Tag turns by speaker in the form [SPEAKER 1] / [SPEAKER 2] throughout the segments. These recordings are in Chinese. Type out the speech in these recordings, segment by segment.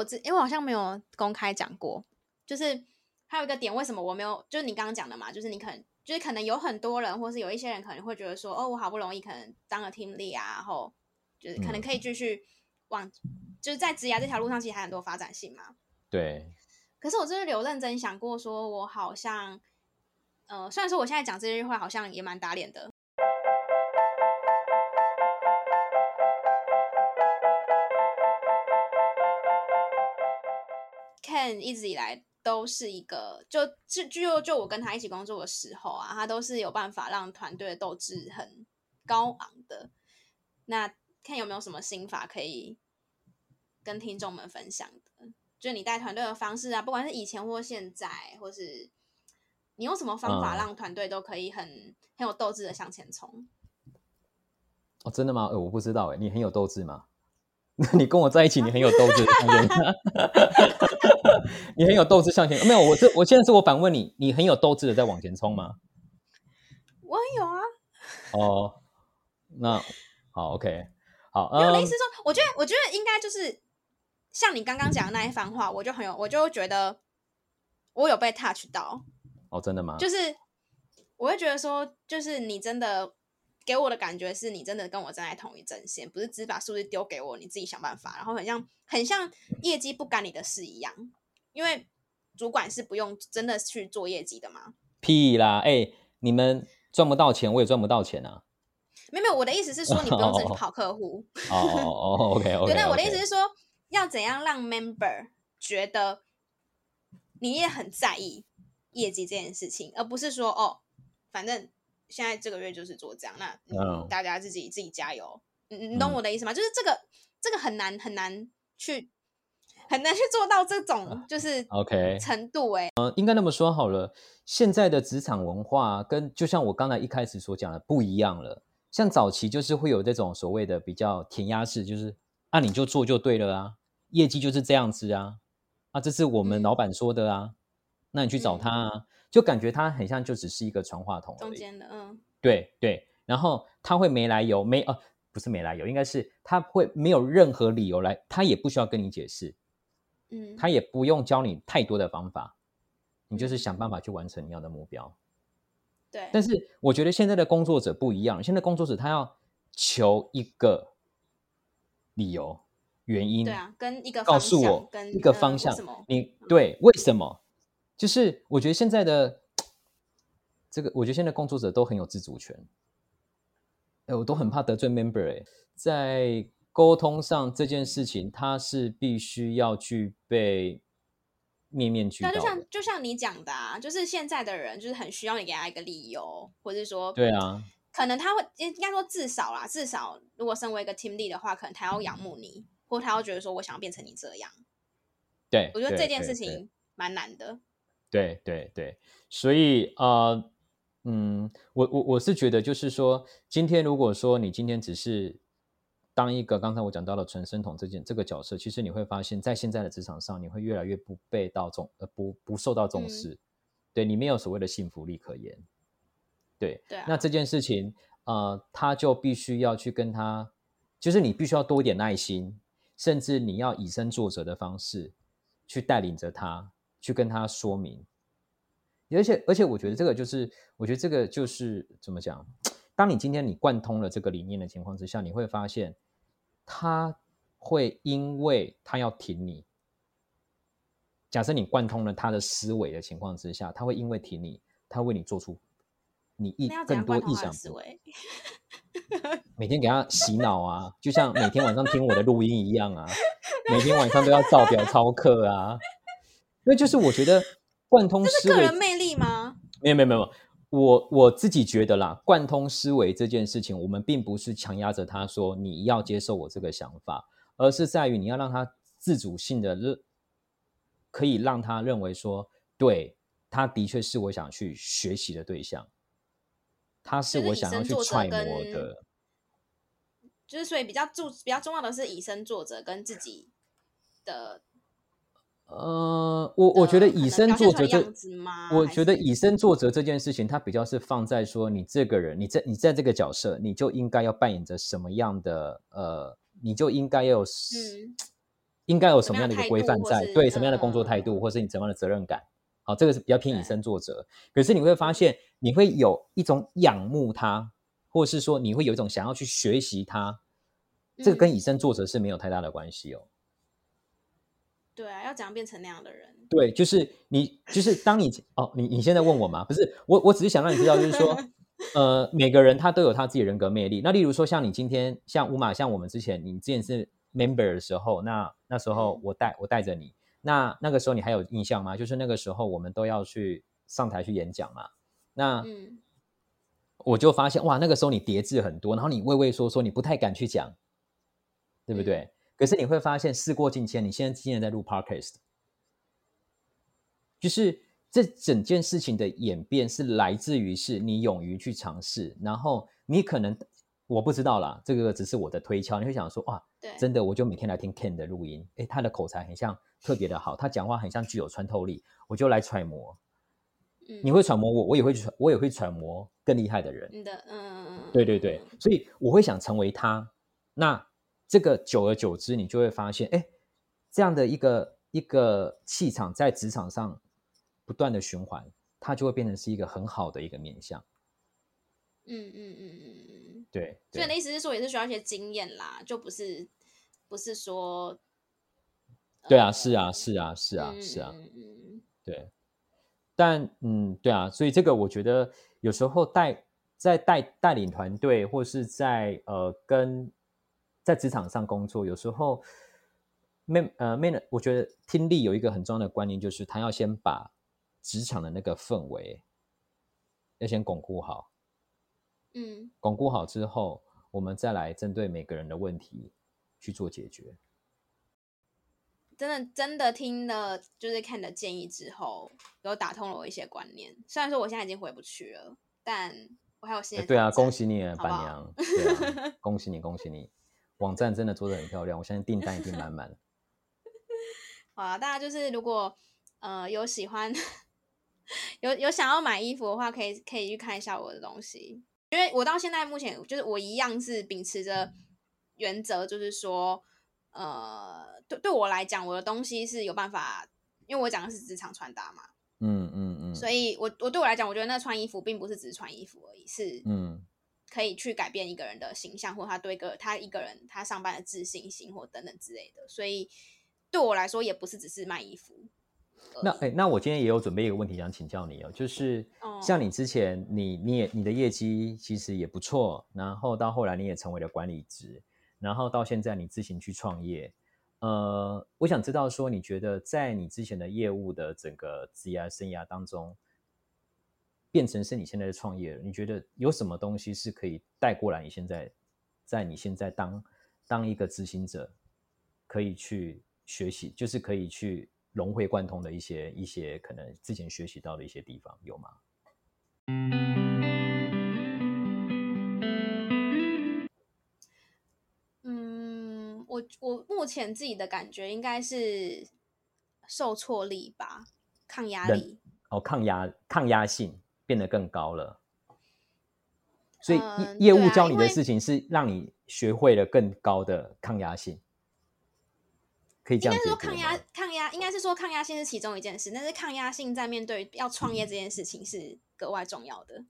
[SPEAKER 1] 我之因为我好像没有公开讲过，就是还有一个点，为什么我没有？就是你刚刚讲的嘛，就是你可能就是可能有很多人，或是有一些人可能会觉得说，哦，我好不容易可能当了 team lead 啊，然后就是可能可以继续往，嗯、就是在职涯这条路上，其实还很多发展性嘛。
[SPEAKER 2] 对。
[SPEAKER 1] 可是我真的有认真想过，说我好像，呃，虽然说我现在讲这句话好像也蛮打脸的。Ken 一直以来都是一个，就就就就我跟他一起工作的时候啊，他都是有办法让团队的斗志很高昂的。那 Ken 有没有什么心法可以跟听众们分享的？就你带团队的方式啊，不管是以前或现在，或是你用什么方法让团队都可以很、嗯、很有斗志的向前冲？
[SPEAKER 2] 哦，真的吗？呃，我不知道哎，你很有斗志吗？那 你跟我在一起，你很有斗志 你很有斗志向前。没有，我这我现在是我反问你，你很有斗志的在往前冲吗？
[SPEAKER 1] 我很有啊。
[SPEAKER 2] 哦，那好，OK，好。
[SPEAKER 1] 没有，意思是说，我觉得，我觉得应该就是。像你刚刚讲的那一番话，我就很有，我就觉得我有被 touch 到。
[SPEAKER 2] 哦，真的吗？
[SPEAKER 1] 就是我会觉得说，就是你真的给我的感觉是你真的跟我站在同一阵线，不是只把数字丢给我，你自己想办法，然后很像很像业绩不干你的事一样。因为主管是不用真的去做业绩的嘛。
[SPEAKER 2] 屁啦！哎、欸，你们赚不到钱，我也赚不到钱啊。
[SPEAKER 1] 没有没有，我的意思是说，你不用自己跑客户。
[SPEAKER 2] 哦哦哦，OK OK。
[SPEAKER 1] 对，那我的意思是说。要怎样让 member 觉得你也很在意业绩这件事情，而不是说哦，反正现在这个月就是做这样，那、嗯、大家自己自己加油。你懂我的意思吗？嗯、就是这个这个很难很难去很难去做到这种就是 OK 程度哎、欸。
[SPEAKER 2] 嗯，应该那么说好了，现在的职场文化跟就像我刚才一开始所讲的不一样了。像早期就是会有这种所谓的比较填鸭式，就是啊你就做就对了啊。业绩就是这样子啊，啊，这是我们老板说的啊，嗯、那你去找他啊，就感觉他很像就只是一个传话筒
[SPEAKER 1] 中间的，嗯，
[SPEAKER 2] 对对，然后他会没来由，没呃，不是没来由，应该是他会没有任何理由来，他也不需要跟你解释，嗯，他也不用教你太多的方法，你就是想办法去完成你要的目标，
[SPEAKER 1] 对。
[SPEAKER 2] 但是我觉得现在的工作者不一样，现在工作者他要求一个理由。原因
[SPEAKER 1] 对啊，跟一个
[SPEAKER 2] 告诉我跟一个方向，你对为什么？就是我觉得现在的这个，我觉得现在工作者都很有自主权。哎，我都很怕得罪 member 哎，在沟通上这件事情，他是必须要具备面面俱到。
[SPEAKER 1] 就像就像你讲的啊，就是现在的人就是很需要你给他一个理由，或者说
[SPEAKER 2] 对啊，
[SPEAKER 1] 可能他会应该说至少啦，至少如果身为一个 team lead 的话，可能他要仰慕你。或他要觉得说，我想要变成你这样，
[SPEAKER 2] 对，
[SPEAKER 1] 我觉得这件事情蛮难的。
[SPEAKER 2] 对对对，所以呃，嗯，我我我是觉得，就是说，今天如果说你今天只是当一个刚才我讲到的传声筒这件这个角色，其实你会发现在现在的职场上，你会越来越不被到重呃不不受到重视，嗯、对你没有所谓的幸福力可言。对，对啊、那这件事情呃，他就必须要去跟他，就是你必须要多一点耐心。甚至你要以身作则的方式去带领着他，去跟他说明。而且，而且，我觉得这个就是，我觉得这个就是怎么讲？当你今天你贯通了这个理念的情况之下，你会发现，他会因为他要挺你。假设你贯通了他的思维的情况之下，他会因为挺你，他为你做出你意更多意想不到。每天给他洗脑啊，就像每天晚上听我的录音一样啊，每天晚上都要照表操课啊。那就是我觉得贯通思维，这是个人
[SPEAKER 1] 魅力吗？
[SPEAKER 2] 没有没有没有，我我自己觉得啦，贯通思维这件事情，我们并不是强压着他说你要接受我这个想法，而是在于你要让他自主性的认，可以让他认为说，对，他的确是我想去学习的对象。他是我想要去揣摩的，
[SPEAKER 1] 就是所以比较注比较重要的是以身作则跟自己的，
[SPEAKER 2] 呃，我我觉得以身作则这，我觉得以身作则这件事情，它比较是放在说你这个人，你在你在这个角色，你就应该要扮演着什么样的，呃，你就应该要有，嗯，应该有什么样的一个规范在？对，什么样的工作态度，
[SPEAKER 1] 嗯、
[SPEAKER 2] 或是你怎么样的责任感？好，这个是比较偏以身作则。可是你会发现，你会有一种仰慕他，或是说你会有一种想要去学习他。这个跟以身作则是没有太大的关系哦。
[SPEAKER 1] 对啊，要怎样变成那样的人？
[SPEAKER 2] 对，就是你，就是当你哦，你你现在问我吗？不是，我我只是想让你知道，就是说，呃，每个人他都有他自己人格魅力。那例如说，像你今天，像乌马，像我们之前，你之前是 member 的时候，那那时候我带我带着你，那那个时候你还有印象吗？就是那个时候我们都要去上台去演讲嘛。那我就发现哇，那个时候你叠字很多，然后你畏畏缩缩，你不太敢去讲。对不对？嗯、可是你会发现，事过境迁，你现在今年在录 Podcast，就是这整件事情的演变是来自于是你勇于去尝试，然后你可能我不知道啦，这个只是我的推敲。你会想说，哇，对，真的，我就每天来听 Ken 的录音，诶，他的口才很像特别的好，他讲话很像具有穿透力，我就来揣摩。嗯、你会揣摩我，我也会揣，我也会揣摩更厉害的人。
[SPEAKER 1] 的，嗯嗯嗯，
[SPEAKER 2] 对对对，所以我会想成为他。那。这个久而久之，你就会发现，哎，这样的一个一个气场在职场上不断的循环，它就会变成是一个很好的一个面向。
[SPEAKER 1] 嗯嗯嗯嗯嗯，
[SPEAKER 2] 对。
[SPEAKER 1] 所以你的意思是说，也是需要一些经验啦，就不是不是说。
[SPEAKER 2] 对啊，是啊，是啊，是啊，是啊。嗯嗯。对。但嗯，对啊，所以这个我觉得有时候带在带带领团队，或是在呃跟。在职场上工作，有时候，man 呃 man，我觉得听力有一个很重要的观念，就是他要先把职场的那个氛围要先巩固好，嗯，巩固好之后，我们再来针对每个人的问题去做解决。
[SPEAKER 1] 真的真的听了就是看的建议之后，有打通了我一些观念。虽然说我现在已经回不去了，但我还有新的、欸。对
[SPEAKER 2] 啊，恭喜你，板娘，对啊，恭喜你，恭喜你。网站真的做得很漂亮，我相信订单一定满满。
[SPEAKER 1] 好啊，大家就是如果呃有喜欢 有有想要买衣服的话，可以可以去看一下我的东西，因为我到现在目前就是我一样是秉持着原则，就是说呃对对我来讲，我的东西是有办法，因为我讲的是职场穿搭嘛，嗯嗯嗯，所以我我对我来讲，我觉得那穿衣服并不是只是穿衣服而已，是嗯。可以去改变一个人的形象，或他对一个他一个人他上班的自信心，或等等之类的。所以对我来说，也不是只是卖衣服。
[SPEAKER 2] 那哎，那我今天也有准备一个问题想请教你哦，就是像你之前，你你也你的业绩其实也不错，然后到后来你也成为了管理职，然后到现在你自行去创业。呃，我想知道说，你觉得在你之前的业务的整个职业生涯当中，变成是你现在的创业了，你觉得有什么东西是可以带过来？你现在在你现在当当一个执行者，可以去学习，就是可以去融会贯通的一些一些可能之前学习到的一些地方，有吗？
[SPEAKER 1] 嗯，我我目前自己的感觉应该是受挫力吧，抗压力
[SPEAKER 2] 哦，抗压抗压性。变得更高了，所以业务教你的事情是让你学会了更高的抗压性，可以这样说。
[SPEAKER 1] 抗压抗压应该是说抗压性是其中一件事，但是抗压性在面对要创业这件事情是格外重要的。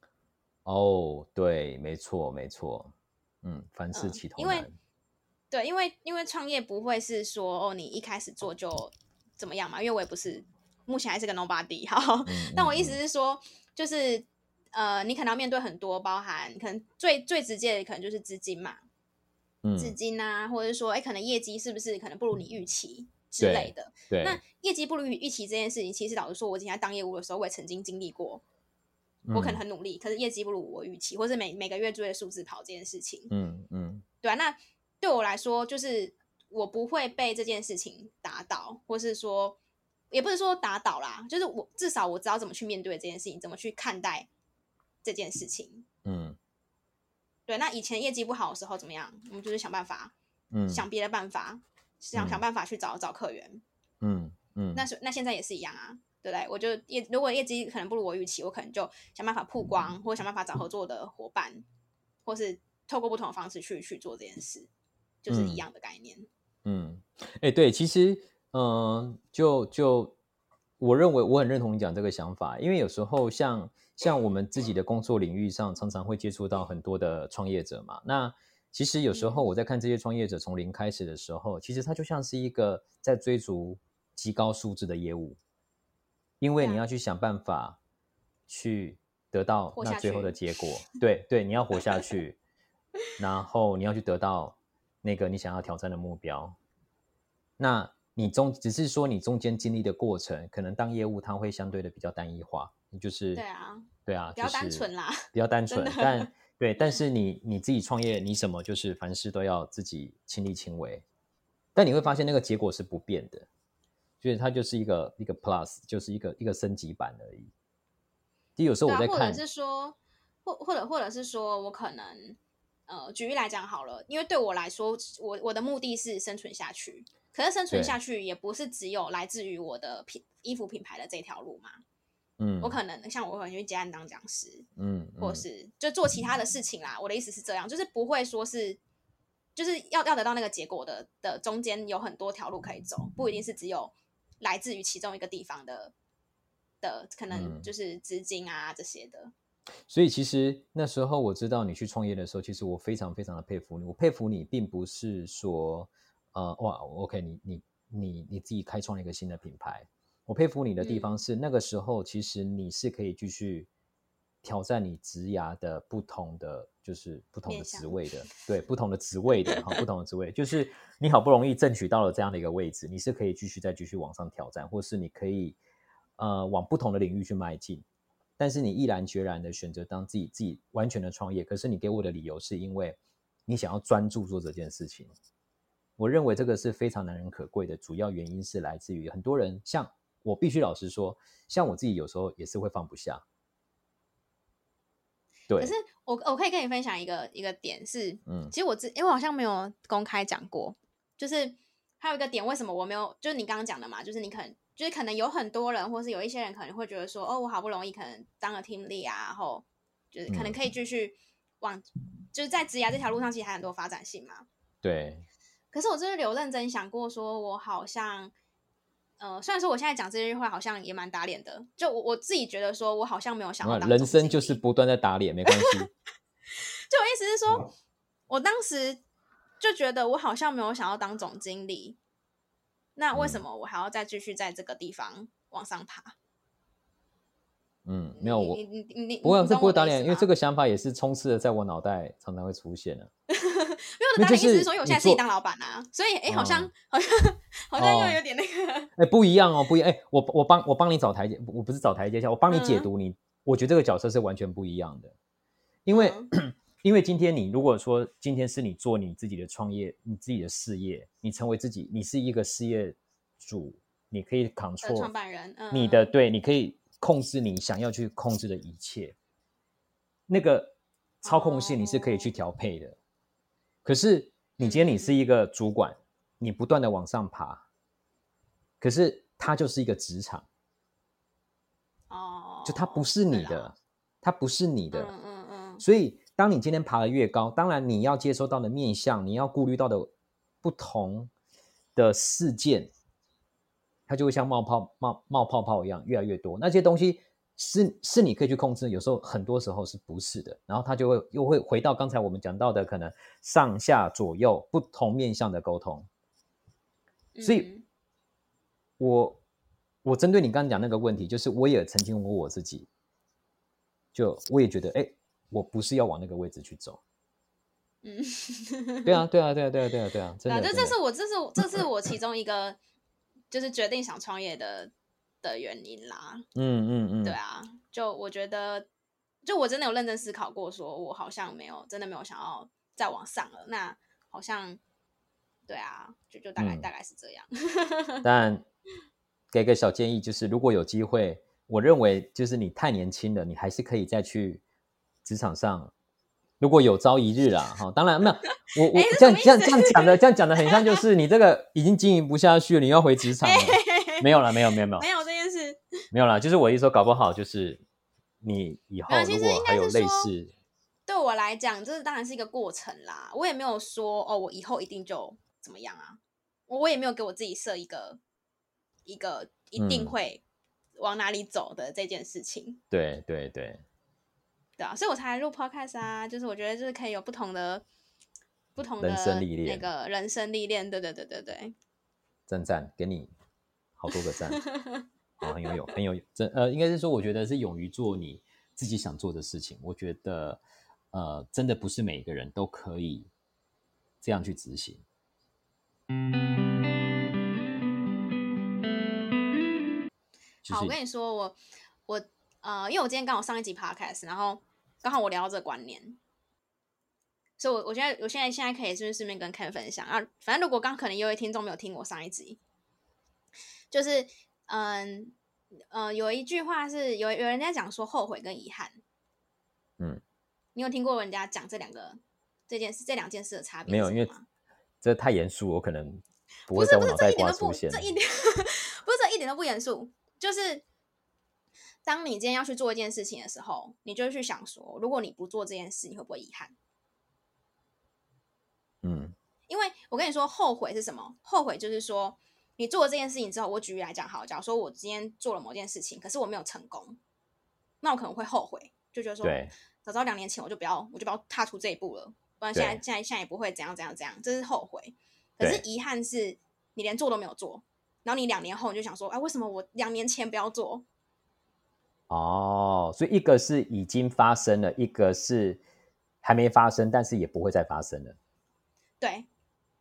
[SPEAKER 2] 哦，对，没错，没错，嗯，凡事起头难。
[SPEAKER 1] 因为对，因为因为创业不会是说哦，你一开始做就怎么样嘛？因为我也不是目前还是个 nobody，好，嗯、但我意思是说。就是，呃，你可能要面对很多，包含可能最最直接的可能就是资金嘛，嗯，资金啊，或者是说，哎，可能业绩是不是可能不如你预期之类的。
[SPEAKER 2] 对，对，
[SPEAKER 1] 那业绩不如预期这件事情，其实老实说，我以前在当业务的时候，我也曾经经历过。我可能很努力，嗯、可是业绩不如我预期，或是每每个月追着数字跑这件事情。嗯嗯，对啊。那对我来说，就是我不会被这件事情打倒，或是说。也不是说打倒啦，就是我至少我知道怎么去面对这件事情，怎么去看待这件事情。嗯，对。那以前业绩不好的时候怎么样？我们就是想办法，嗯，想别的办法，想想办法去找找客源。嗯嗯。那是那现在也是一样啊，对不对？我就业如果业绩可能不如我预期，我可能就想办法曝光，或者想办法找合作的伙伴，或是透过不同的方式去去做这件事，就是一样的概念。
[SPEAKER 2] 嗯，哎，对，其实，嗯、呃，就就我认为我很认同你讲这个想法，因为有时候像像我们自己的工作领域上，常常会接触到很多的创业者嘛。那其实有时候我在看这些创业者从零开始的时候，其实他就像是一个在追逐极高数字的业务，因为你要去想办法去得到那最后的结果。对对，你要活下去，然后你要去得到。那个你想要挑战的目标，那你中只是说你中间经历的过程，可能当业务它会相对的比较单一化，你就是对啊，对啊，
[SPEAKER 1] 比较单纯啦，
[SPEAKER 2] 比较单纯。但 对，但是你你自己创业，你什么就是凡事都要自己亲力亲为，但你会发现那个结果是不变的，所以它就是一个一个 plus，就是一个一个升级版而已。就有时候我在看，
[SPEAKER 1] 或者是说，或或者或者是说我可能。呃，举例来讲好了，因为对我来说，我我的目的是生存下去。可是生存下去也不是只有来自于我的品衣服品牌的这条路嘛。嗯，我可能像我可能去接案当讲师，嗯，嗯，或是就做其他的事情啦。我的意思是这样，就是不会说是，就是要要得到那个结果的的中间有很多条路可以走，不一定是只有来自于其中一个地方的的可能就是资金啊这些的。
[SPEAKER 2] 所以其实那时候我知道你去创业的时候，其实我非常非常的佩服你。我佩服你，并不是说，呃，哇，OK，你你你你自己开创了一个新的品牌。我佩服你的地方是，嗯、那个时候其实你是可以继续挑战你职涯的不同的，就是不同的职位的，对，不同的职位的，哈，不同的职位，就是你好不容易争取到了这样的一个位置，你是可以继续再继续往上挑战，或是你可以呃往不同的领域去迈进。但是你毅然决然的选择当自己自己完全的创业，可是你给我的理由是因为你想要专注做这件事情。我认为这个是非常难能可贵的，主要原因是来自于很多人，像我必须老实说，像我自己有时候也是会放不下。对，
[SPEAKER 1] 可是我我可以跟你分享一个一个点是，嗯，其实我自因为我好像没有公开讲过，就是还有一个点，为什么我没有，就是你刚刚讲的嘛，就是你可能。就是可能有很多人，或是有一些人可能会觉得说，哦，我好不容易可能当了 team lead 啊，然后就是可能可以继续往，嗯、就是在职涯这条路上，其实还很多发展性嘛。
[SPEAKER 2] 对。
[SPEAKER 1] 可是我真的有认真想过，说我好像，呃，虽然说我现在讲这句话好像也蛮打脸的，就我我自己觉得说我好像没有想要当。
[SPEAKER 2] 人生就是不断在打脸，没关系。
[SPEAKER 1] 就我意思是说，我当时就觉得我好像没有想要当总经理。那为什么我还要再继续在这个地方往上爬？
[SPEAKER 2] 嗯，没有我，
[SPEAKER 1] 你你你你，
[SPEAKER 2] 不会，这不会打脸，因为这个想法也是充斥的在我脑袋，常常会出现的。
[SPEAKER 1] 没有的打脸意思是说，因为我现在自己当老板啊，所以哎，好像、嗯、好像好像又有点那个，哎、
[SPEAKER 2] 哦，不一样哦，不一样，哎，我我帮我帮你找台阶，我不是找台阶下，我帮你解读你，嗯、我觉得这个角色是完全不一样的，因为。嗯 因为今天你如果说今天是你做你自己的创业，你自己的事业，你成为自己，你是一个事业主，你可以 control
[SPEAKER 1] 创办人，
[SPEAKER 2] 你的、嗯、对，你可以控制你想要去控制的一切，那个操控性你是可以去调配的。哦、可是你今天你是一个主管，嗯、你不断的往上爬，可是它就是一个职场，哦，就它不是你的，啦。它不是你的，嗯嗯嗯，所以。当你今天爬得越高，当然你要接收到的面向，你要顾虑到的不同的事件，它就会像冒泡冒冒泡泡一样越来越多。那些东西是是你可以去控制，有时候很多时候是不是的。然后它就会又会回到刚才我们讲到的，可能上下左右不同面向的沟通。所以我，我我针对你刚刚讲那个问题，就是我也曾经问过我自己，就我也觉得，哎。我不是要往那个位置去走，嗯，对啊，对啊，对啊，对啊，对啊，对啊，真的，
[SPEAKER 1] 这这是我，这是这是我其中一个，就是决定想创业的的原因啦，嗯嗯嗯，对啊，就我觉得，就我真的有认真思考过，说我好像没有，真的没有想要再往上了，那好像，对啊，就就大概大概是这样，
[SPEAKER 2] 但给个小建议，就是如果有机会，我认为就是你太年轻了，你还是可以再去。职场上，如果有朝一日啦，哈，当然没有，我我这样这样这样讲的，这样讲的很像就是 你这个已经经营不下去了，你要回职场了，没有了，没有没有没有。
[SPEAKER 1] 没有这件事，
[SPEAKER 2] 没有了，就是我一说，搞不好就是你以后如果还有类似，
[SPEAKER 1] 对我来讲，这当然是一个过程啦，我也没有说哦，我以后一定就怎么样啊，我也没有给我自己设一个一个一定会往哪里走的这件事情。
[SPEAKER 2] 嗯、对对对，
[SPEAKER 1] 对啊，所以我才来录 podcast 啊，就是我觉得就是可以有不同的不同的
[SPEAKER 2] 人生历练，
[SPEAKER 1] 那个人生历练，对对对对对，
[SPEAKER 2] 赞赞，给你好多个赞，好，很有勇，很有真呃，应该是说，我觉得是勇于做你自己想做的事情。我觉得呃，真的不是每个人都可以这样去执行。
[SPEAKER 1] 好，我跟你说，我我呃，因为我今天刚好上一集 podcast，然后刚好我聊到这个观念，所以我我觉得我现在现在可以顺顺便跟 Ken 分享啊。反正如果刚可能有位听众没有听我上一集，就是嗯呃，有一句话是有有人在讲说后悔跟遗憾，
[SPEAKER 2] 嗯，
[SPEAKER 1] 你有听过人家讲这两个这件事这两件事的差别？
[SPEAKER 2] 没有，因为。这太严肃，我可能不会在我脑袋瓜出现。
[SPEAKER 1] 这一点 不是这一点都不严肃，就是当你今天要去做一件事情的时候，你就去想说，如果你不做这件事，你会不会遗憾？
[SPEAKER 2] 嗯，
[SPEAKER 1] 因为我跟你说，后悔是什么？后悔就是说，你做了这件事情之后，我举例来讲，好，假如说我今天做了某件事情，可是我没有成功，那我可能会后悔，就觉得说，早知道两年前我就不要，我就不要踏出这一步了。不然现在现在现在也不会怎样怎样怎样，这是后悔。可是遗憾是你连做都没有做，然后你两年后你就想说，哎，为什么我两年前不要做？
[SPEAKER 2] 哦，所以一个是已经发生了，一个是还没发生，但是也不会再发生了。
[SPEAKER 1] 对，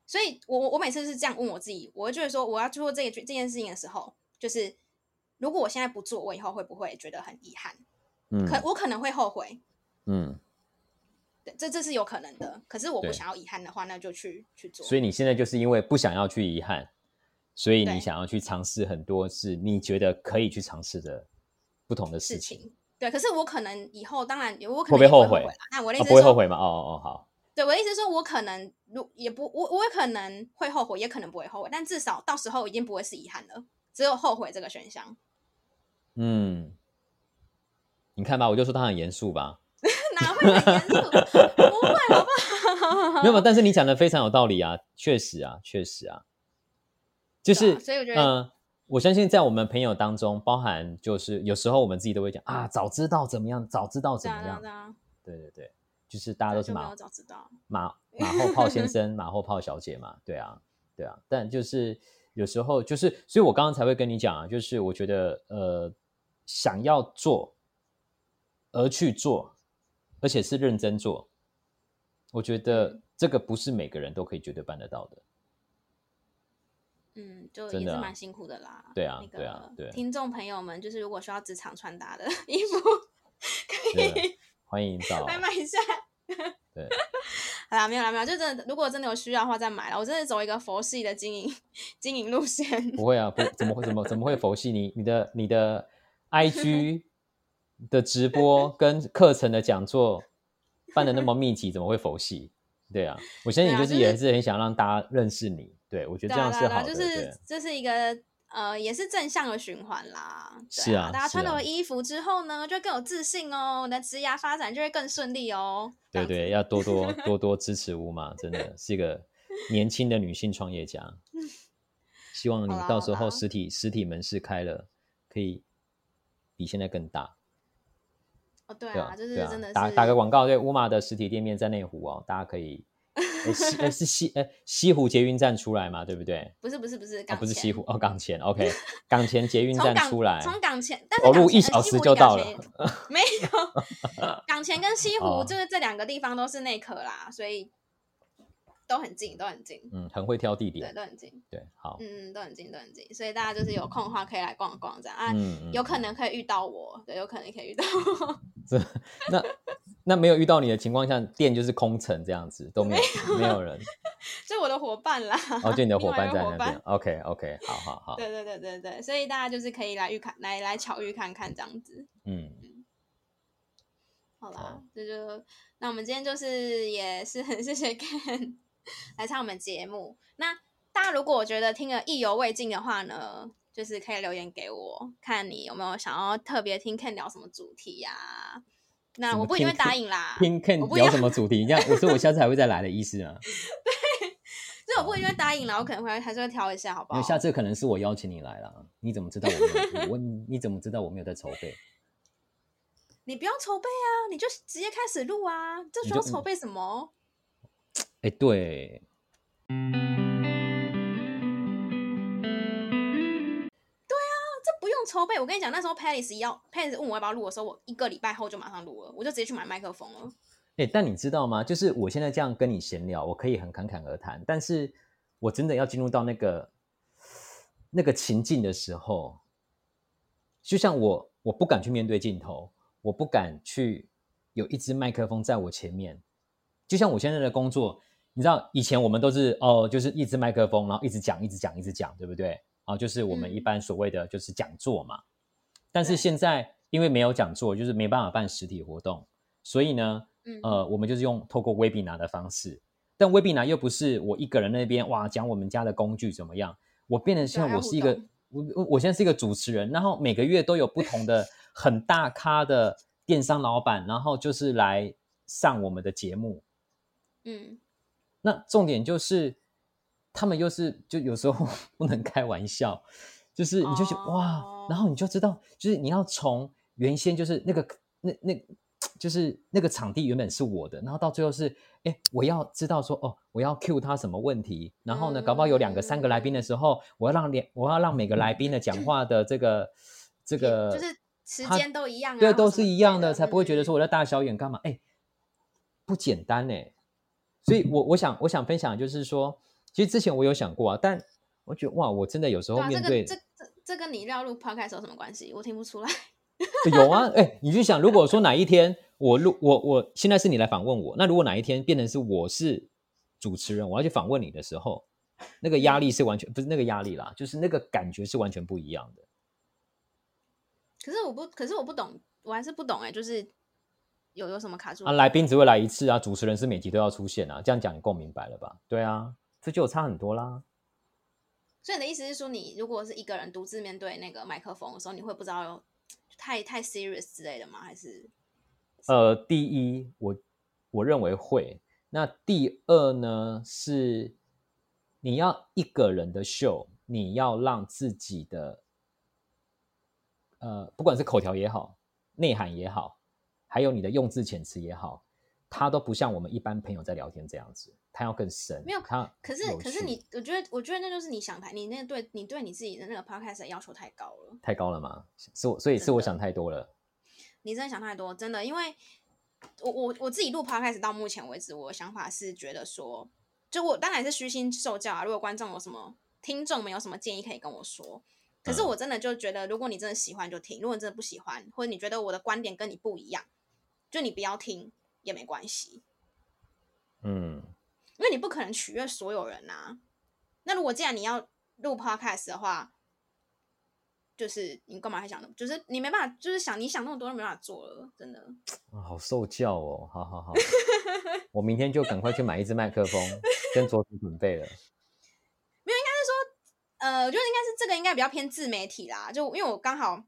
[SPEAKER 1] 所以我我我每次是这样问我自己，我会觉得说，我要做这个这件事情的时候，就是如果我现在不做，我以后会不会觉得很遗憾？嗯，可我可能会后悔。嗯。这这是有可能的，可是我不想要遗憾的话，那就去去做。
[SPEAKER 2] 所以你现在就是因为不想要去遗憾，所以你想要去尝试很多是你觉得可以去尝试的不同的事情。
[SPEAKER 1] 对，可是我可能以后当然我可能
[SPEAKER 2] 会不会后悔？
[SPEAKER 1] 那我的意思是、
[SPEAKER 2] 哦、不会后悔吗？哦哦哦好。
[SPEAKER 1] 对，我的意思是说，我可能如也不我我也可能会后悔，也可能不会后悔，但至少到时候已经不会是遗憾了，只有后悔这个选项。
[SPEAKER 2] 嗯，你看吧，我就说他很严肃吧。
[SPEAKER 1] 哪会很严肃？不会，好不好？
[SPEAKER 2] 没有，但是你讲的非常有道理啊，确实啊，确实啊，就是，啊、
[SPEAKER 1] 所以我觉得，
[SPEAKER 2] 嗯、呃，我相信在我们朋友当中，包含就是有时候我们自己都会讲啊，早知道怎么样，早知道怎么样，对对对，就是大家都是马
[SPEAKER 1] 早知道
[SPEAKER 2] 马 马后炮先生，马后炮小姐嘛，对啊，对啊，但就是有时候就是，所以我刚刚才会跟你讲啊，就是我觉得呃，想要做而去做。而且是认真做，我觉得这个不是每个人都可以绝对办得到的。
[SPEAKER 1] 嗯，就也是蛮辛苦的啦。
[SPEAKER 2] 对啊，对啊，对。
[SPEAKER 1] 听众朋友们，就是如果需要职场穿搭的 衣服，可以
[SPEAKER 2] 欢迎到
[SPEAKER 1] 来买一下。
[SPEAKER 2] 对，
[SPEAKER 1] 好啦，没有啦，没有，就真的，如果真的有需要的话再买了。我真的走一个佛系的经营经营路线。
[SPEAKER 2] 不会啊，不，怎么会？怎么怎么会佛系？你你的你的 IG。的直播跟课程的讲座办的那么密集，怎么会佛系？对啊，我相信你就是也是很想让大家认识你。对，我觉得这样是好的。
[SPEAKER 1] 就是这是一个呃，也是正向的循环啦。
[SPEAKER 2] 是啊，
[SPEAKER 1] 大家穿了我衣服之后呢，就更有自信哦，你的职涯发展就会更顺利哦。
[SPEAKER 2] 对对，要多多多多支持乌马，真的是一个年轻的女性创业家。希望你到时候实体实体门市开了，可以比现在更大。
[SPEAKER 1] 哦，对啊，就是真的是
[SPEAKER 2] 打打个广告，对，乌马的实体店面在内湖哦，大家可以，西呃是西呃西湖捷运站出来嘛，对不对？
[SPEAKER 1] 不是不是不是，哦
[SPEAKER 2] 不是西湖哦，港前，OK，港前捷运站出来，
[SPEAKER 1] 从港前，
[SPEAKER 2] 走路一小时就到了，
[SPEAKER 1] 没有，港前跟西湖就是这两个地方都是内科啦，所以。都很近，都很近，
[SPEAKER 2] 嗯，很会挑地点，
[SPEAKER 1] 对，都很近，
[SPEAKER 2] 对，好，
[SPEAKER 1] 嗯，都很近，都很近，所以大家就是有空的话可以来逛逛，这样。啊，
[SPEAKER 2] 嗯，
[SPEAKER 1] 有可能可以遇到我，对，有可能可以遇到我，
[SPEAKER 2] 这那那没有遇到你的情况下，店就是空城这样子，都没有没有人，
[SPEAKER 1] 就我的伙伴啦，
[SPEAKER 2] 哦，就你的 伙伴在那边，OK OK，好好好，
[SPEAKER 1] 对对对对对，所以大家就是可以来预看，来来巧遇看看这样子，
[SPEAKER 2] 嗯，
[SPEAKER 1] 好啦，这就那我们今天就是也是很谢谢 Ken。来上我们节目，那大家如果我觉得听了意犹未尽的话呢，就是可以留言给我，看你有没有想要特别听 Ken 聊什么主题呀、啊？那我不一定会答应啦。
[SPEAKER 2] 听 Ken 聊什么主题？这样我说我下次还会再来的意思啊？
[SPEAKER 1] 对，所以我不一定会答应啦，我可能会还是会挑一下，好不好？
[SPEAKER 2] 下次可能是我邀请你来了，你怎么知道我没有？我你怎么知道我没有在筹备？
[SPEAKER 1] 你不用筹备啊，你就直接开始录啊，这需要筹备什么？
[SPEAKER 2] 哎，对。
[SPEAKER 1] 对啊，这不用筹备，我跟你讲，那时候 Paris 要 Paris 问我要不要录的时候，我一个礼拜后就马上录了，我就直接去买麦克风了。
[SPEAKER 2] 哎、欸，但你知道吗？就是我现在这样跟你闲聊，我可以很侃侃而谈，但是我真的要进入到那个那个情境的时候，就像我我不敢去面对镜头，我不敢去有一支麦克风在我前面，就像我现在的工作，你知道，以前我们都是哦，就是一支麦克风，然后一直讲，一直讲，一直讲，对不对？啊，就是我们一般所谓的就是讲座嘛，嗯、但是现在因为没有讲座，就是没办法办实体活动，所以呢，嗯、呃，我们就是用透过 Webinar 的方式，但 Webinar 又不是我一个人那边哇讲我们家的工具怎么样，我变得像我是一个我我我现在是一个主持人，然后每个月都有不同的 很大咖的电商老板，然后就是来上我们的节目，嗯，那重点就是。他们又是就有时候 不能开玩笑，就是你就觉得、oh. 哇，然后你就知道，就是你要从原先就是那个那那，就是那个场地原本是我的，然后到最后是哎，我要知道说哦，我要 cue 他什么问题，然后呢，搞不好有两个三个来宾的时候，我要让两我要让每个来宾的讲 话的这个这个
[SPEAKER 1] 就是时间都一样、啊，
[SPEAKER 2] 对，都是一样的，才不会觉得说我在大小眼干嘛？哎，不简单哎，所以我我想我想分享就是说。其实之前我有想过啊，但我觉得哇，我真的有时候面对、啊、这个、这这这跟你要录 podcast 有什么关系？我听不出来。有啊，哎、欸，你就想，如果说哪一天我录我我现在是你来访问我，那如果哪一天变成是我是主持人，我要去访问你的时候，那个压力是完全不是那个压力啦，就是那个感觉是完全不一样的。
[SPEAKER 1] 可是我不，可是我不懂，我还是不懂哎、欸，就是有有什么卡住
[SPEAKER 2] 啊？来宾只会来一次啊，主持人是每集都要出现啊，这样讲你够明白了吧？对啊。这就差很多啦。
[SPEAKER 1] 所以你的意思是说，你如果是一个人独自面对那个麦克风的时候，你会不知道有太太 serious 之类的吗？还是？
[SPEAKER 2] 呃，第一，我我认为会。那第二呢，是你要一个人的秀，你要让自己的呃，不管是口条也好，内涵也好，还有你的用字遣词也好，它都不像我们一般朋友在聊天这样子。他要更深，
[SPEAKER 1] 没有他，可是可是你，我觉得我觉得那就是你想太，你那对你对你自己的那个 podcast 的要求太高了，
[SPEAKER 2] 太高了吗？是我，所以是我想太多了。
[SPEAKER 1] 你真的想太多，真的，因为我我我自己录 podcast 到目前为止，我的想法是觉得说，就我当然是虚心受教啊。如果观众有什么听众们有什么建议，可以跟我说。可是我真的就觉得，如果你真的喜欢就听，如果你真的不喜欢，或者你觉得我的观点跟你不一样，就你不要听也没关系。嗯。因为你不可能取悦所有人呐、啊。那如果既然你要录 podcast 的话，就是你干嘛还想那么？就是你没办法，就是想你想那么多都没办法做了，真的。
[SPEAKER 2] 啊，好受教哦！好好好，我明天就赶快去买一支麦克风，跟桌子准备了。
[SPEAKER 1] 没有，应该是说，呃，我觉得应该是这个应该比较偏自媒体啦。就因为我刚好，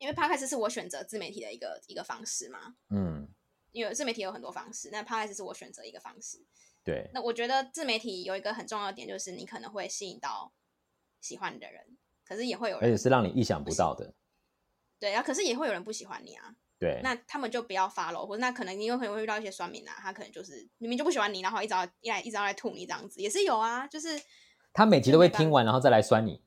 [SPEAKER 1] 因为 podcast 是我选择自媒体的一个一个方式嘛。嗯。因为自媒体有很多方式，那 podcast 是我选择一个方式。
[SPEAKER 2] 对，
[SPEAKER 1] 那我觉得自媒体有一个很重要的点，就是你可能会吸引到喜欢你的人，可是也会有人，
[SPEAKER 2] 而且是让你意想不到的。
[SPEAKER 1] 对啊，可是也会有人不喜欢你啊。
[SPEAKER 2] 对，
[SPEAKER 1] 那他们就不要 follow，或者那可能你有可能会遇到一些酸民啊，他可能就是明明就不喜欢你，然后一直要一来一直要来吐你这样子，也是有啊。就是
[SPEAKER 2] 他每集都会听完，然后再来酸你。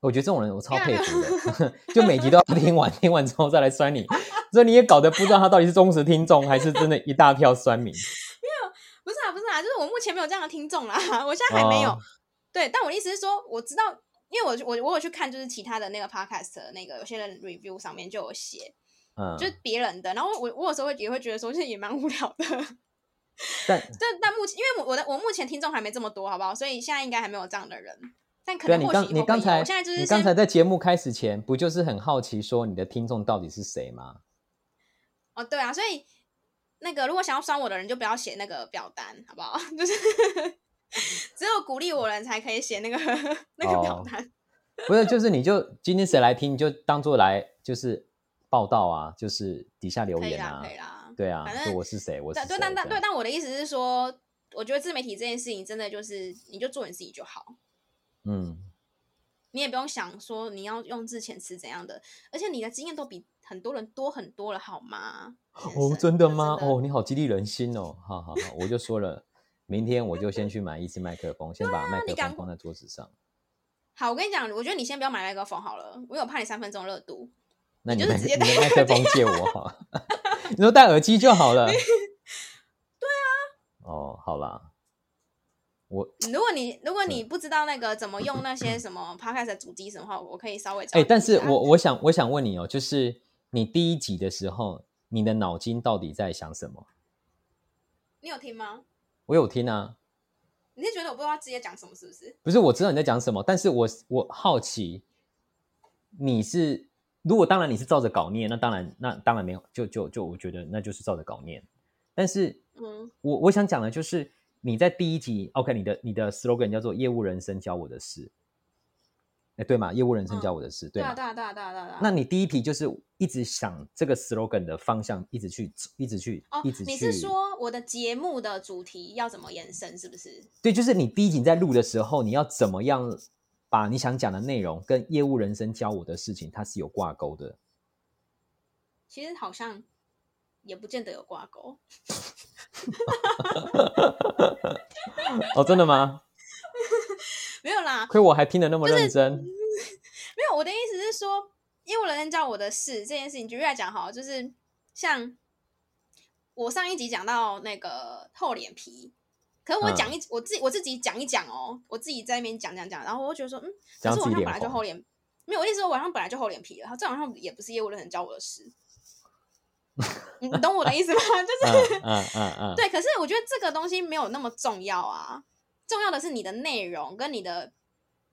[SPEAKER 2] 我觉得这种人我超佩服的 就每集都要听完，听完之后再来酸你，所以你也搞得不知道他到底是忠实听众，还是真的一大票酸民。
[SPEAKER 1] 没有不是啊，不是啊，就是我目前没有这样的听众啦，我现在还没有。Oh. 对，但我的意思是说，我知道，因为我我我有去看，就是其他的那个 podcast 的那个有些人 review 上面就有写，嗯，就是别人的。然后我我有时候会也会觉得说，其实也蛮无聊的。但但但目前，因为我我的我目前听众还没这么多，好不好？所以现在应该还没有这样的人。但可能或许
[SPEAKER 2] 你刚才，现在就是你刚才在节目开始前，不就是很好奇说你的听众到底是谁吗？
[SPEAKER 1] 哦，对啊，所以。那个，如果想要酸我的人，就不要写那个表单，好不好？就是 只有鼓励我的人才可以写那个那个表单。
[SPEAKER 2] 哦、不是，就 是你就今天谁来听，就当做来就是报道啊，就是底下留言啊，可以啦，可以啦，对啊，反正我是谁，我是。对，但但对，但我的意思是说，
[SPEAKER 1] 我觉得自媒体这件事情真的就是，你就做你自己就好。
[SPEAKER 2] 嗯，
[SPEAKER 1] 你也不用想说你要用字遣词怎样的，而且你的经验都比很多人多很多了，好吗？
[SPEAKER 2] 哦，真的吗？的哦，你好激励人心哦！好好好，我就说了，明天我就先去买一支麦克风，先把麦克风放在桌子上。
[SPEAKER 1] 好，我跟你讲，我觉得你先不要买麦克风好了，我有怕你三分钟热度。
[SPEAKER 2] 那你，
[SPEAKER 1] 你就是直接带
[SPEAKER 2] 麦克风借我好，你说戴耳机就好了。对
[SPEAKER 1] 啊。
[SPEAKER 2] 哦，好啦。我
[SPEAKER 1] 如果你如果你不知道那个怎么用那些 什么 podcast 的主机什么话，我可以稍微
[SPEAKER 2] 哎、欸，但是我我想我想问你哦，就是你第一集的时候，你的脑筋到底在想什么？
[SPEAKER 1] 你有听吗？
[SPEAKER 2] 我有听啊。
[SPEAKER 1] 你是觉得我不知道直接讲什么是不是？
[SPEAKER 2] 不是，我知道你在讲什么，但是我我好奇，你是如果当然你是照着稿念，那当然那当然没有，就就就我觉得那就是照着稿念。但是，嗯，我我想讲的就是你在第一集，OK，你的你的 slogan 叫做“业务人生教我的事”。哎，对吗？业务人生教我的事，嗯、对吗？
[SPEAKER 1] 对啊，对啊，对啊，对啊。
[SPEAKER 2] 那你第一题就是一直想这个 slogan 的方向，一直去，一直去，
[SPEAKER 1] 哦、
[SPEAKER 2] 一直去。
[SPEAKER 1] 你是说我的节目的主题要怎么延伸，是不是？
[SPEAKER 2] 对，就是你第一集在录的时候，你要怎么样把你想讲的内容跟业务人生教我的事情，它是有挂钩的。
[SPEAKER 1] 其实好像也不见得有挂钩。
[SPEAKER 2] 哦，真的吗？
[SPEAKER 1] 没有啦，
[SPEAKER 2] 亏我还拼的那么认真。
[SPEAKER 1] 就是、没有，我的意思是说，业务人生教我的事这件事情，举例来讲好，就是像我上一集讲到那个厚脸皮，可是我讲一、嗯、我自己我自己讲一讲哦，我自己在那边讲讲讲，然后我就觉得说，嗯，可是我好像本来就厚脸，没有，我意思说我好像本来就厚脸皮了，这好像也不是业务人生教我的事。你懂我的意思吗？就是，嗯嗯嗯，嗯对。可是我觉得这个东西没有那么重要啊。重要的是你的内容跟你的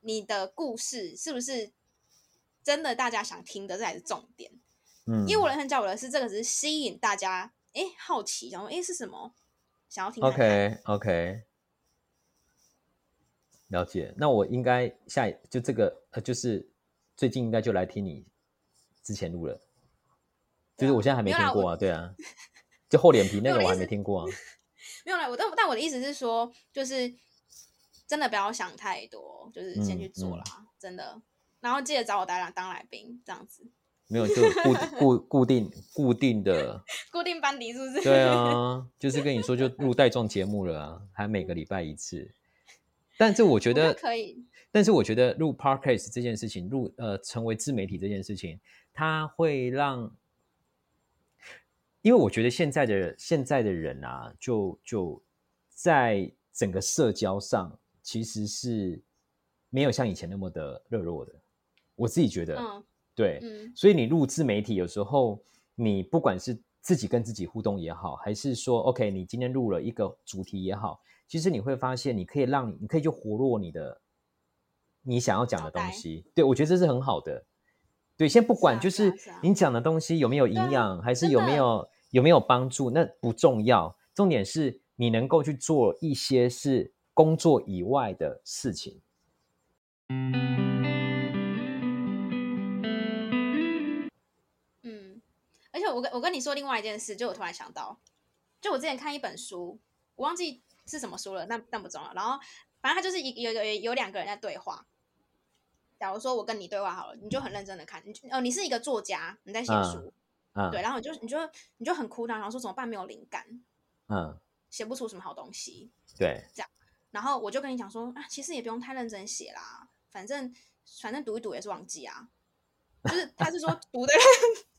[SPEAKER 1] 你的故事是不是真的大家想听的，这才是重点。嗯，业务人生教我的是这个，只是吸引大家哎好奇，然后哎是什么想要听看看。
[SPEAKER 2] OK OK，了解。那我应该下就这个呃，就是最近应该就来听你之前录了，就是我现在还没听过啊，对啊，就厚脸皮那个我还没听过啊。
[SPEAKER 1] 没有啦，我但但我的意思是说，就是。真的不要想太多，就是先去做啦，嗯嗯、真的。然后记得找我当来当来宾，这样子。
[SPEAKER 2] 没有，就固固固定固定的
[SPEAKER 1] 固定班底，是不是？
[SPEAKER 2] 对啊，就是跟你说，就录带状节目了啊，还每个礼拜一次。但是我觉得
[SPEAKER 1] 可以。
[SPEAKER 2] 但是我觉得录 Podcast 这件事情，录呃成为自媒体这件事情，它会让，因为我觉得现在的现在的人啊，就就在整个社交上。其实是没有像以前那么的热络的，我自己觉得，嗯、对，嗯、所以你录自媒体，有时候你不管是自己跟自己互动也好，还是说，OK，你今天录了一个主题也好，其实你会发现，你可以让你，你可以去活络你的你想要讲的东西，对，我觉得这是很好的。对，先不管就是你讲的东西有没有营养，还是有没有有没有帮助，那不重要，重点是你能够去做一些是。工作以外的事情。
[SPEAKER 1] 嗯，而且我跟我跟你说另外一件事，就我突然想到，就我之前看一本书，我忘记是什么书了，那那不重要。然后反正他就是一有有有两个人在对话。假如说我跟你对话好了，你就很认真的看，你哦，你是一个作家，你在写书，嗯，对，然后你就你就你就很苦恼，然后说怎么办？没有灵感，嗯，写不出什么好东西，
[SPEAKER 2] 对，
[SPEAKER 1] 这样。然后我就跟你讲说啊，其实也不用太认真写啦，反正反正读一读也是忘记啊。就是他是说读的人，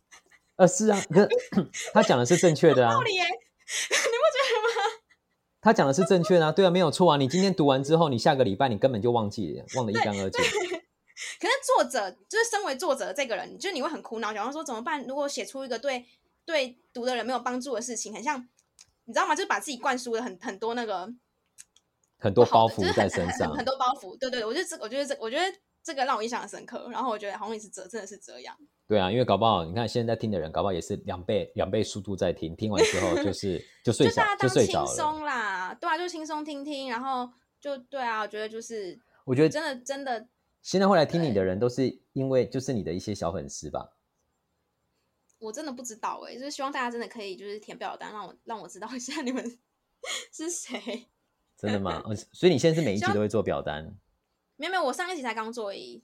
[SPEAKER 2] 呃是啊，他讲的是正确的啊。道理耶，你
[SPEAKER 1] 不觉得吗？
[SPEAKER 2] 他讲的是正确的啊，对啊，没有错啊。你今天读完之后，你下个礼拜你根本就忘记了，忘得一干二净。
[SPEAKER 1] 可是作者就是身为作者的这个人，就是你会很苦恼，想要说怎么办？如果写出一个对对读的人没有帮助的事情，很像你知道吗？就是把自己灌输了很很多那个。
[SPEAKER 2] 很多包袱在身上，
[SPEAKER 1] 很多包袱。对对，我觉得这，我觉得这，我觉得这个让我印象很深刻。然后我觉得好像也是这，真的是这样。
[SPEAKER 2] 对啊，因为搞不好你看现在听的人，搞不好也是两倍两倍速度在听，听完之后就 是就睡着，就睡着了。轻松
[SPEAKER 1] 啦，对啊，就轻松听听，然后就对啊，我觉得就是，
[SPEAKER 2] 我觉得
[SPEAKER 1] 真的真的，
[SPEAKER 2] 现在会来听你的人都是因为就是你的一些小粉丝吧。
[SPEAKER 1] 我真的不知道哎、欸，就是希望大家真的可以就是填表单，让我让我知道一下你们是谁。
[SPEAKER 2] 真的吗？所以你现在是每一集都会做表单？
[SPEAKER 1] 没有没有，我上一集才刚做而已。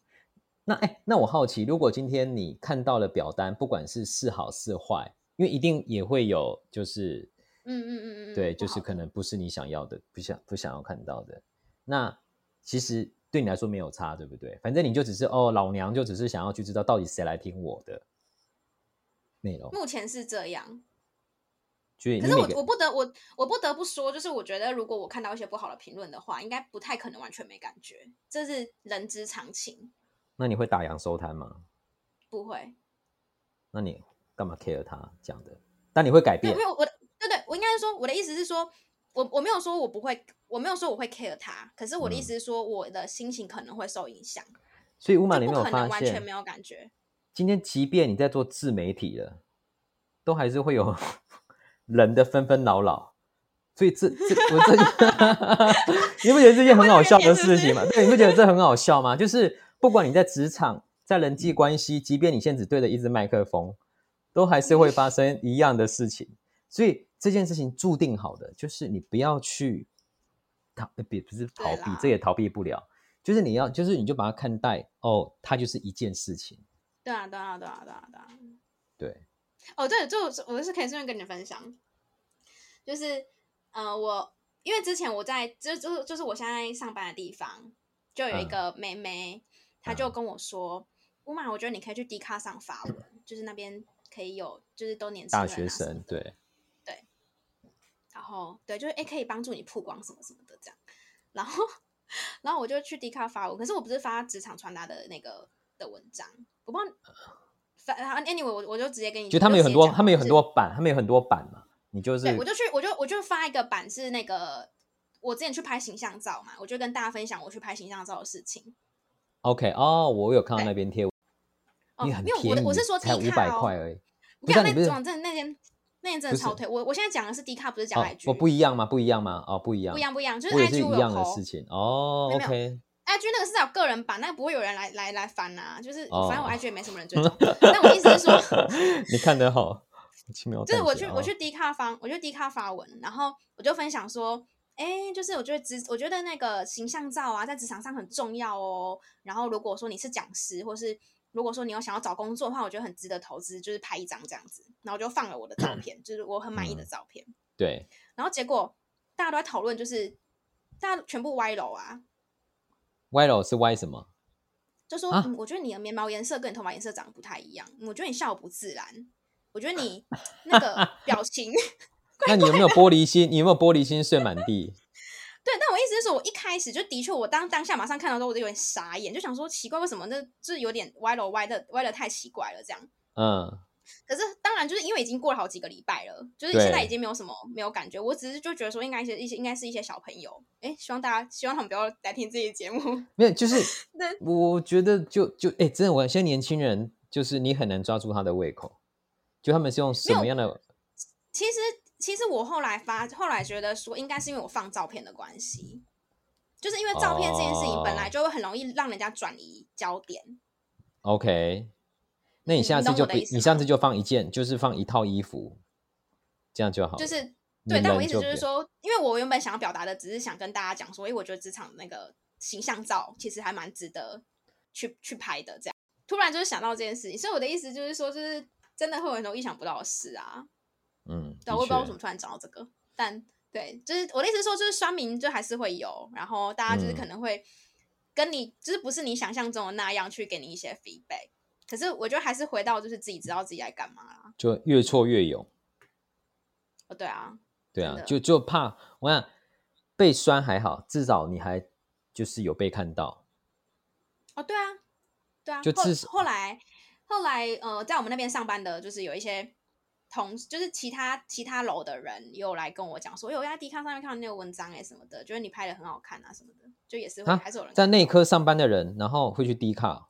[SPEAKER 2] 那哎，那我好奇，如果今天你看到了表单，不管是是好是坏，因为一定也会有，就是，
[SPEAKER 1] 嗯嗯嗯嗯，
[SPEAKER 2] 对，就是可能不是你想要的，不想不想要看到的。那其实对你来说没有差，对不对？反正你就只是哦，老娘就只是想要去知道到底谁来听我的内容。
[SPEAKER 1] 目前是这样。
[SPEAKER 2] 可
[SPEAKER 1] 是我我不得我我不得不说，就是我觉得如果我看到一些不好的评论的话，应该不太可能完全没感觉，这是人之常情。
[SPEAKER 2] 那你会打烊收摊吗？
[SPEAKER 1] 不会。
[SPEAKER 2] 那你干嘛 care 他讲的？但你会改变？
[SPEAKER 1] 没有，我对对，我应该是说，我的意思是说，我我没有说我不会，我没有说我会 care 他，可是我的意思是说，我的心情可能会受影响。嗯、
[SPEAKER 2] 所以乌马，你没有发现，
[SPEAKER 1] 完全没有感觉。
[SPEAKER 2] 今天即便你在做自媒体了，都还是会有。人的纷纷扰扰，所以这这我这，你不觉得这件很好笑的事情吗？对，你不觉得这很好笑吗？就是不管你在职场，在人际关系，即便你现在只对着一支麦克风，都还是会发生一样的事情。所以这件事情注定好的，就是你不要去逃，别不是逃避，这也逃避不了。就是你要，就是你就把它看待哦，它就是一件事情。
[SPEAKER 1] 对啊，对啊，对啊，对啊，对啊，
[SPEAKER 2] 对。
[SPEAKER 1] 哦，对，就我是可以顺便跟你分享，就是，呃，我因为之前我在就就就是我现在上班的地方，就有一个妹妹，她、嗯、就跟我说，乌、嗯、马，我觉得你可以去 D 卡上发文，就是那边可以有，就是都年轻、啊、
[SPEAKER 2] 大学生，
[SPEAKER 1] 对，后对，就是哎，可以帮助你曝光什么什么的这样，然后然后我就去 D 卡发文，可是我不是发职场传达的那个的文章，我不知道。Anyway，我我就直接跟你，
[SPEAKER 2] 就他们有很多，他们有很多版，他们有很多版嘛。你就是，
[SPEAKER 1] 对，我就去，我就我就发一个版是那个，我之前去拍形象照嘛，我就跟大家分享我去拍形象照的事情。
[SPEAKER 2] OK，哦，我有看到那边贴，
[SPEAKER 1] 哦，因为我我是说才五百块而已。不要那种，真的那天那天真的超推。我我现在讲的是 D 卡，不是讲 IG。
[SPEAKER 2] 哦，不一样吗？不一样吗？哦，不一样，
[SPEAKER 1] 不一样，不一样，就是 IG
[SPEAKER 2] 一样的事情。哦，OK。
[SPEAKER 1] IG 那个是找个人版，那个不会有人来来来翻啊。就是反正我 IG 也没什么人追踪。Oh. 但我意思是说，
[SPEAKER 2] 你看得好，
[SPEAKER 1] 就是我去我去 D 卡发，我去 D 卡发文，然后我就分享说，哎、欸，就是我觉得职，我觉得那个形象照啊，在职场上很重要哦。然后如果说你是讲师，或是如果说你有想要找工作的话，我觉得很值得投资，就是拍一张这样子。然后就放了我的照片，就是我很满意的照片。
[SPEAKER 2] 嗯、对。
[SPEAKER 1] 然后结果大家都在讨论，就是大家全部歪楼啊。
[SPEAKER 2] 歪楼是歪什么？
[SPEAKER 1] 就说、啊嗯、我觉得你的眉毛颜色跟你头发颜色长得不太一样，我觉得你笑不自然，我觉得你那个 表情怪怪。
[SPEAKER 2] 那你有没有玻璃心？你有没有玻璃心碎满地？
[SPEAKER 1] 对，但我意思是说，我一开始就的确，我当当下马上看到之后，我就有点傻眼，就想说奇怪，为什么那就是有点歪楼歪的歪的太奇怪了，这样。嗯。可是当然，就是因为已经过了好几个礼拜了，就是现在已经没有什么没有感觉。我只是就觉得说，应该一些一些应该是一些小朋友，哎，希望大家希望他们不要来听这些节目。
[SPEAKER 2] 没有，就是我觉得就就哎，真的，我现在年轻人就是你很难抓住他的胃口，就他们是用什么样的？
[SPEAKER 1] 其实其实我后来发后来觉得说，应该是因为我放照片的关系，就是因为照片这件事情本来就会很容易让人家转移焦点。
[SPEAKER 2] Oh. OK。那你下次就你，你上次就放一件，就是放一套衣服，这样就好。
[SPEAKER 1] 就是对，但我意思就是说，因为我原本想要表达的，只是想跟大家讲说，因为我觉得职场那个形象照其实还蛮值得去去拍的。这样突然就是想到这件事情，所以我的意思就是说，就是真的会有很多意想不到的事啊。
[SPEAKER 2] 嗯，
[SPEAKER 1] 对，我也不知道为什么突然讲到这个，但对，就是我的意思是说，就是酸民就还是会有，然后大家就是可能会跟你，嗯、就是不是你想象中的那样去给你一些 feedback。可是我觉得还是回到就是自己知道自己在干嘛啦，
[SPEAKER 2] 就越挫越勇。
[SPEAKER 1] 哦，对啊，
[SPEAKER 2] 对啊，就就怕我想被酸还好，至少你还就是有被看到。
[SPEAKER 1] 哦，对啊，对啊。
[SPEAKER 2] 就至少
[SPEAKER 1] 后，后来后来呃，在我们那边上班的，就是有一些同，就是其他其他楼的人又来跟我讲说，有在 D 卡上面看到那个文章哎什么的，觉得你拍的很好看啊什么的，就也是会还是有人
[SPEAKER 2] 在内科上班的人，然后会去 D 卡。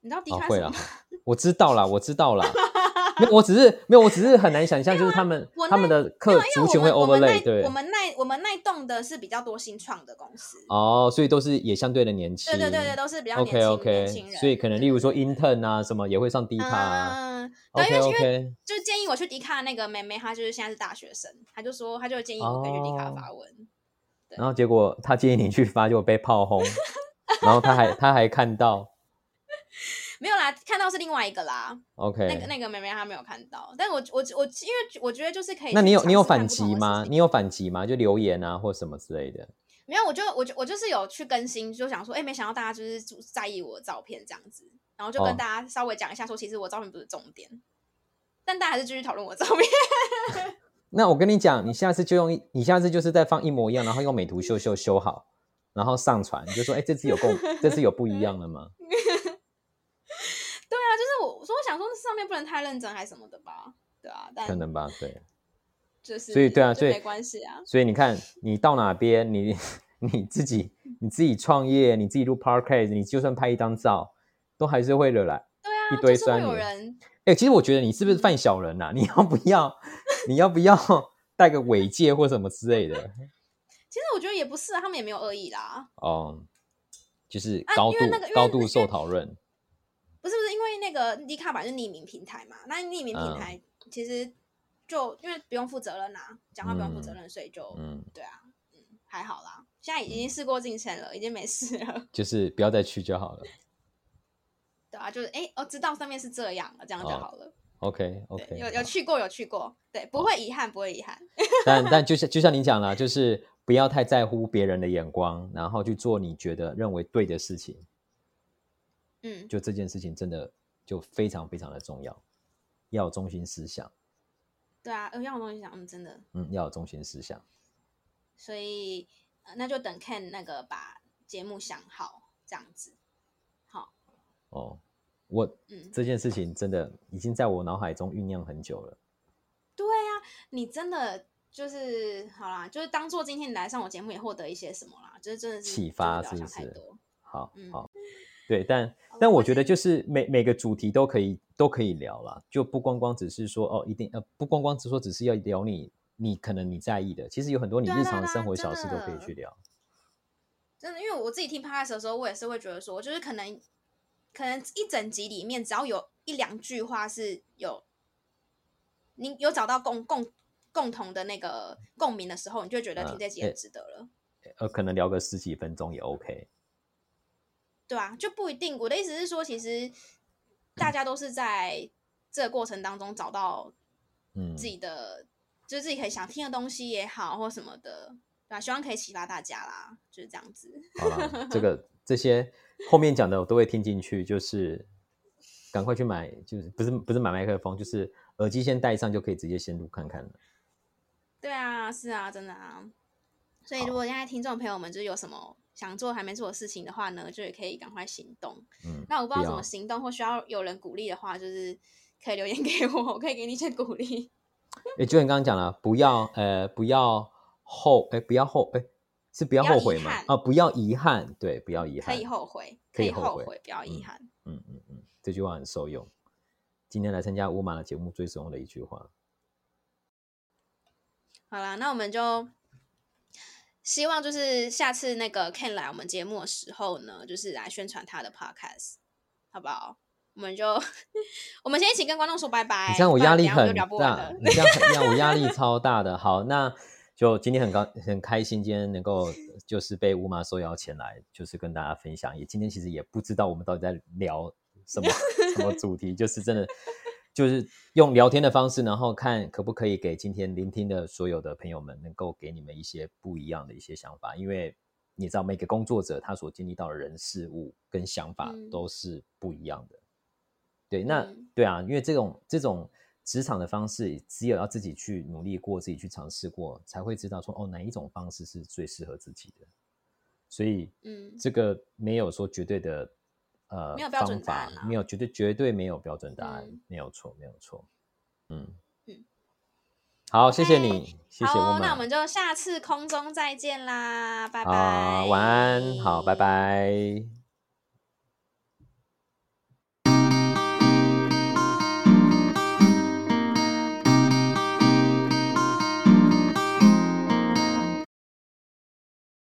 [SPEAKER 1] 你知道 D 卡、
[SPEAKER 2] 哦、会啊，我知道啦，我知道了。没有，我只是没有，我只是很难想象，就是他们他们的客族群会 overlay。对，
[SPEAKER 1] 我们那我们那栋的是比较多新创的公司
[SPEAKER 2] 哦，所以都是也相对的年轻。
[SPEAKER 1] 对对对对，都是比较年轻
[SPEAKER 2] OK OK，
[SPEAKER 1] 年轻人。
[SPEAKER 2] 所以可能例如说 intern 啊什么也会上 D 卡啊。
[SPEAKER 1] 嗯，对，因为因为就建议我去 D 卡那个妹妹，她就是现在是大学生，她就说她就建议我可以去 D 卡发文。
[SPEAKER 2] 然后结果她建议你去发，就被炮轰，然后她还她还看到，
[SPEAKER 1] 没有啦，看到是另外一个啦。
[SPEAKER 2] OK，
[SPEAKER 1] 那个那个妹妹她没有看到，但我我我因为我觉得就是可以。
[SPEAKER 2] 那你有你有反击吗？你有反击吗？就留言啊或什么之类的。
[SPEAKER 1] 没有，我就我就我就是有去更新，就想说，哎，没想到大家就是在意我的照片这样子，然后就跟大家稍微讲一下，说其实我照片不是重点，哦、但大家还是继续讨论我的照片。
[SPEAKER 2] 那我跟你讲，你下次就用，你下次就是再放一模一样，然后用美图秀秀修好，然后上传，就说，哎，这次有共，这次有不一样了
[SPEAKER 1] 吗？说，我想说，上面不能太认真，还是什么的吧？对啊，但
[SPEAKER 2] 可能吧，对。
[SPEAKER 1] 就是，
[SPEAKER 2] 所以对啊，所以
[SPEAKER 1] 没关系啊。
[SPEAKER 2] 所以你看，你到哪边，你 你自己你自己创业，你自己录 podcast，你就算拍一张照，都还是会惹来
[SPEAKER 1] 对啊
[SPEAKER 2] 一堆酸
[SPEAKER 1] 人。
[SPEAKER 2] 哎、欸，其实我觉得你是不是犯小人呐、啊？你要不要你要不要带个尾戒或什么之类的？
[SPEAKER 1] 其实我觉得也不是啊，他们也没有恶意啦。
[SPEAKER 2] 哦，就是高度、
[SPEAKER 1] 啊那个、
[SPEAKER 2] 高度受
[SPEAKER 1] 讨论。个 D 卡版是匿名平台嘛，那匿名平台其实。嗯就因为不用负责任呐、啊，讲话不用负责任，嗯、所以就嗯，对啊，嗯，还好啦。现在已经事过境迁了，已经没事了。
[SPEAKER 2] 就是不要再去就好了。
[SPEAKER 1] 对啊，就是哎，哦，知道上面是这样了，这样就好了。
[SPEAKER 2] 哦、OK OK，
[SPEAKER 1] 有有去过有去过，对，不会遗憾，不会遗憾。
[SPEAKER 2] 但但就像就像你讲了，就是不要太在乎别人的眼光，然后去做你觉得认为对的事情。
[SPEAKER 1] 嗯，
[SPEAKER 2] 就这件事情真的就非常非常的重要，要有中心思想。
[SPEAKER 1] 对啊，要有中心思想，嗯，真的，
[SPEAKER 2] 嗯，要有中心思想，
[SPEAKER 1] 所以、呃、那就等 Ken 那个把节目想好，这样子，好。
[SPEAKER 2] 哦，我，嗯，这件事情真的已经在我脑海中酝酿很久了。
[SPEAKER 1] 对啊，你真的就是好啦，就是当做今天你来上我节目也获得一些什么啦，就是真的是
[SPEAKER 2] 启发，是不是？好，
[SPEAKER 1] 嗯、
[SPEAKER 2] 好。对，但但我觉得就是每每个主题都可以都可以聊啦，就不光光只是说哦，一定呃，不光光只说只是要聊你你可能你在意的，其实有很多你日常的生活小事都可以去聊。
[SPEAKER 1] 真的，因为我自己听 podcast 的时候，我也是会觉得说，就是可能可能一整集里面只要有一两句话是有你有找到共共共同的那个共鸣的时候，你就会觉得听这集很值得了。
[SPEAKER 2] 呃，呃，可能聊个十几分钟也 OK。
[SPEAKER 1] 对啊，就不一定。我的意思是说，其实大家都是在这个过程当中找到，嗯，自己的，嗯、就是自己可以想听的东西也好，或什么的，对吧？希望可以启发大家啦，就是这样子。
[SPEAKER 2] 好了，这个这些后面讲的我都会听进去，就是赶快去买，就是不是不是买麦克风，就是耳机先戴上就可以直接先录看看了。
[SPEAKER 1] 对啊，是啊，真的啊。所以如果现在听众朋友们就是有什么。想做还没做的事情的话呢，就也可以赶快行动。嗯，那我不知道怎么行动，或需要有人鼓励的话，就是可以留言给我，我可以给你一些鼓励。
[SPEAKER 2] 哎、欸，就你刚刚讲了，不要呃，不要后，哎、欸，不要后，哎、欸，是不要后悔嘛？啊，不要遗憾，对，不要遗憾，
[SPEAKER 1] 可以后悔，可以后悔，不要遗憾。
[SPEAKER 2] 嗯嗯嗯，这句话很受用。今天来参加乌马的节目最受用的一句话。
[SPEAKER 1] 好啦，那我们就。希望就是下次那个 Ken 来我们节目的时候呢，就是来宣传他的 podcast，好不好？我们就 我们先一起跟观众说拜拜。
[SPEAKER 2] 你这样我压力很大，你这样让我压力超大的。好，那就今天很高很开心，今天能够就是被乌马受邀前来，就是跟大家分享。也今天其实也不知道我们到底在聊什么什么主题，就是真的。就是用聊天的方式，然后看可不可以给今天聆听的所有的朋友们，能够给你们一些不一样的一些想法。因为你知道，每个工作者他所经历到的人事物跟想法都是不一样的。嗯、对，那对啊，因为这种这种职场的方式，只有要自己去努力过，自己去尝试过，才会知道说哦，哪一种方式是最适合自己的。所以，嗯，这个没有说绝对的。呃，
[SPEAKER 1] 没有标准答案，
[SPEAKER 2] 没有绝对绝对没有标准答案，嗯、没有错，没有错。嗯嗯，好谢谢你，谢谢我们。
[SPEAKER 1] 那我们就下次空中再见啦，拜拜。
[SPEAKER 2] 啊，晚安，好，拜拜。